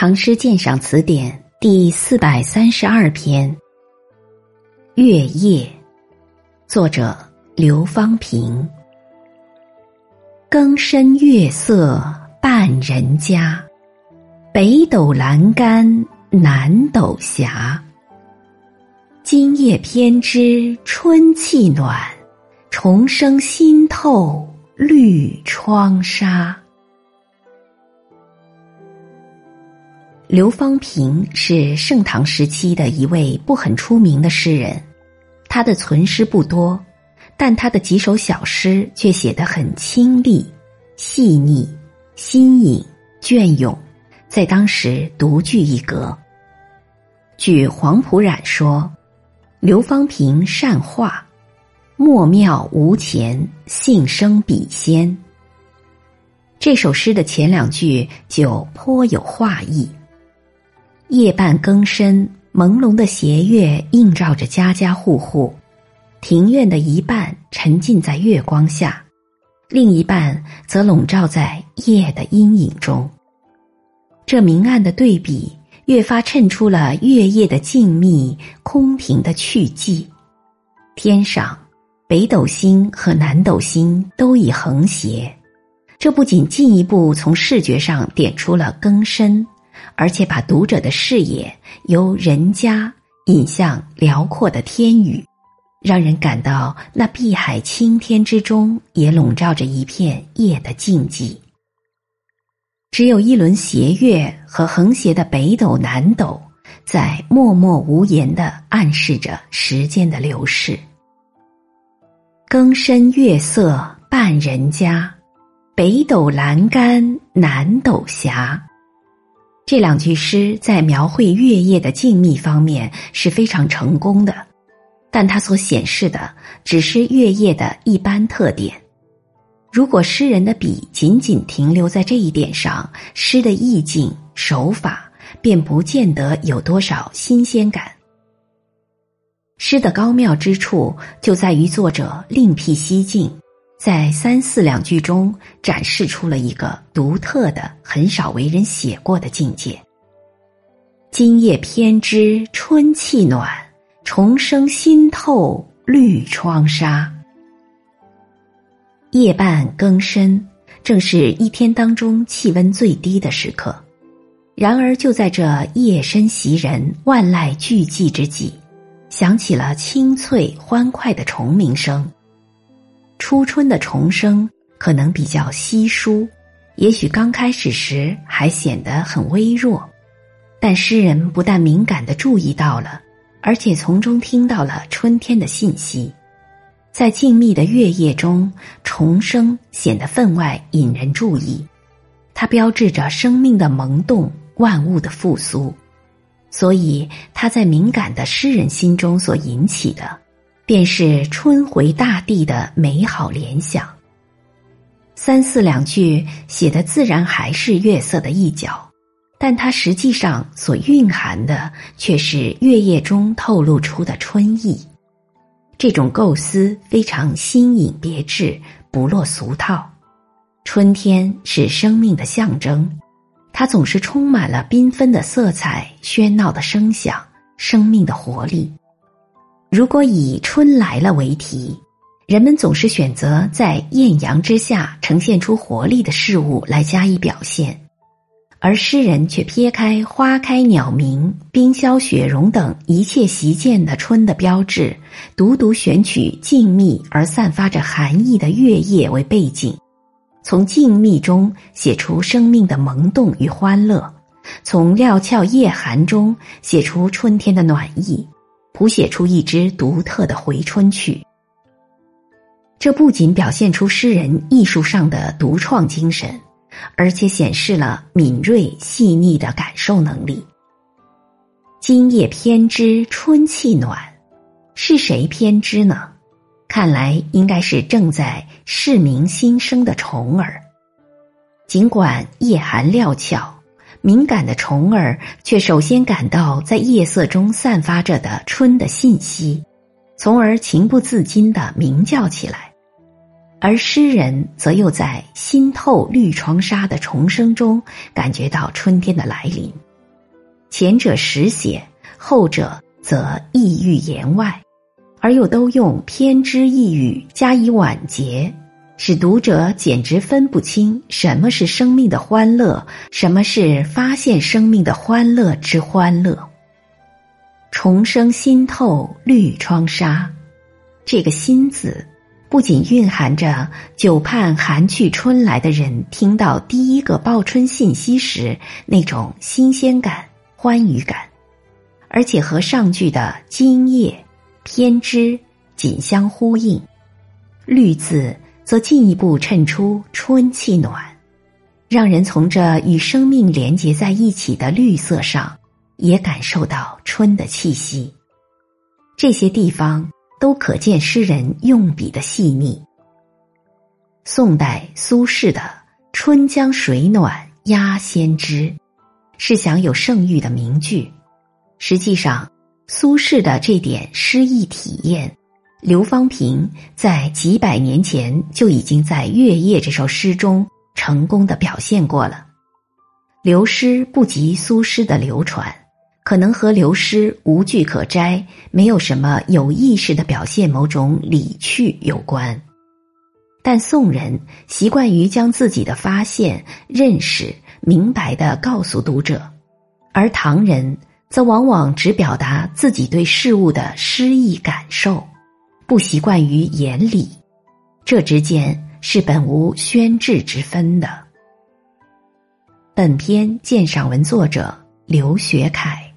唐诗鉴赏词典》第四百三十二篇《月夜》，作者刘方平。更深月色半人家，北斗阑干南斗斜。今夜偏知春气暖，重生新透绿窗纱。刘方平是盛唐时期的一位不很出名的诗人，他的存诗不多，但他的几首小诗却写得很清丽、细腻、新颖、隽永，在当时独具一格。据黄浦冉说，刘方平善画，墨妙无前，性生笔仙。这首诗的前两句就颇有画意。夜半更深，朦胧的斜月映照着家家户户，庭院的一半沉浸在月光下，另一半则笼罩在夜的阴影中。这明暗的对比，越发衬出了月夜的静谧、空庭的去寂。天上，北斗星和南斗星都已横斜，这不仅进一步从视觉上点出了更深。而且把读者的视野由人家引向辽阔的天宇，让人感到那碧海青天之中也笼罩着一片夜的静寂。只有一轮斜月和横斜的北斗、南斗，在默默无言的暗示着时间的流逝。更深月色半人家，北斗阑干南斗斜。这两句诗在描绘月夜的静谧方面是非常成功的，但它所显示的只是月夜的一般特点。如果诗人的笔仅仅停留在这一点上，诗的意境手法便不见得有多少新鲜感。诗的高妙之处就在于作者另辟蹊径。在三四两句中展示出了一个独特的、很少为人写过的境界。今夜偏知春气暖，重生新透绿窗纱。夜半更深，正是一天当中气温最低的时刻。然而，就在这夜深袭人、万籁俱寂之际，响起了清脆欢快的虫鸣声。初春的虫声可能比较稀疏，也许刚开始时还显得很微弱，但诗人不但敏感的注意到了，而且从中听到了春天的信息。在静谧的月夜中，虫声显得分外引人注意，它标志着生命的萌动，万物的复苏，所以它在敏感的诗人心中所引起的。便是春回大地的美好联想。三四两句写的自然还是月色的一角，但它实际上所蕴含的却是月夜中透露出的春意。这种构思非常新颖别致，不落俗套。春天是生命的象征，它总是充满了缤纷的色彩、喧闹的声响、生命的活力。如果以“春来了”为题，人们总是选择在艳阳之下呈现出活力的事物来加以表现，而诗人却撇开花开鸟鸣、冰消雪融等一切习见的春的标志，独独选取静谧而散发着寒意的月夜为背景，从静谧中写出生命的萌动与欢乐，从料峭夜寒中写出春天的暖意。谱写出一支独特的回春曲，这不仅表现出诗人艺术上的独创精神，而且显示了敏锐细腻的感受能力。今夜偏知春气暖，是谁偏知呢？看来应该是正在市民新生的虫儿。尽管夜寒料峭。敏感的虫儿却首先感到在夜色中散发着的春的信息，从而情不自禁的鸣叫起来；而诗人则又在新透绿窗纱的虫声中感觉到春天的来临。前者实写，后者则意欲言外，而又都用偏之一语加以婉结，使读者简直分不清什么是生命的欢乐，什么是发现生命的欢乐之欢乐。重生心透绿窗纱，这个“心”字，不仅蕴含着久盼寒去春来的人听到第一个报春信息时那种新鲜感、欢愉感，而且和上句的“今夜”“偏知”紧相呼应。绿字则进一步衬出春气暖，让人从这与生命连结在一起的绿色上。也感受到春的气息，这些地方都可见诗人用笔的细腻。宋代苏轼的“春江水暖鸭先知”是享有盛誉的名句。实际上，苏轼的这点诗意体验，刘方平在几百年前就已经在《月夜》这首诗中成功的表现过了。刘诗不及苏轼的流传。可能和刘诗无据可摘，没有什么有意识的表现某种理趣有关，但宋人习惯于将自己的发现、认识明白的告诉读者，而唐人则往往只表达自己对事物的诗意感受，不习惯于言理，这之间是本无宣制之分的。本篇鉴赏文作者刘学凯。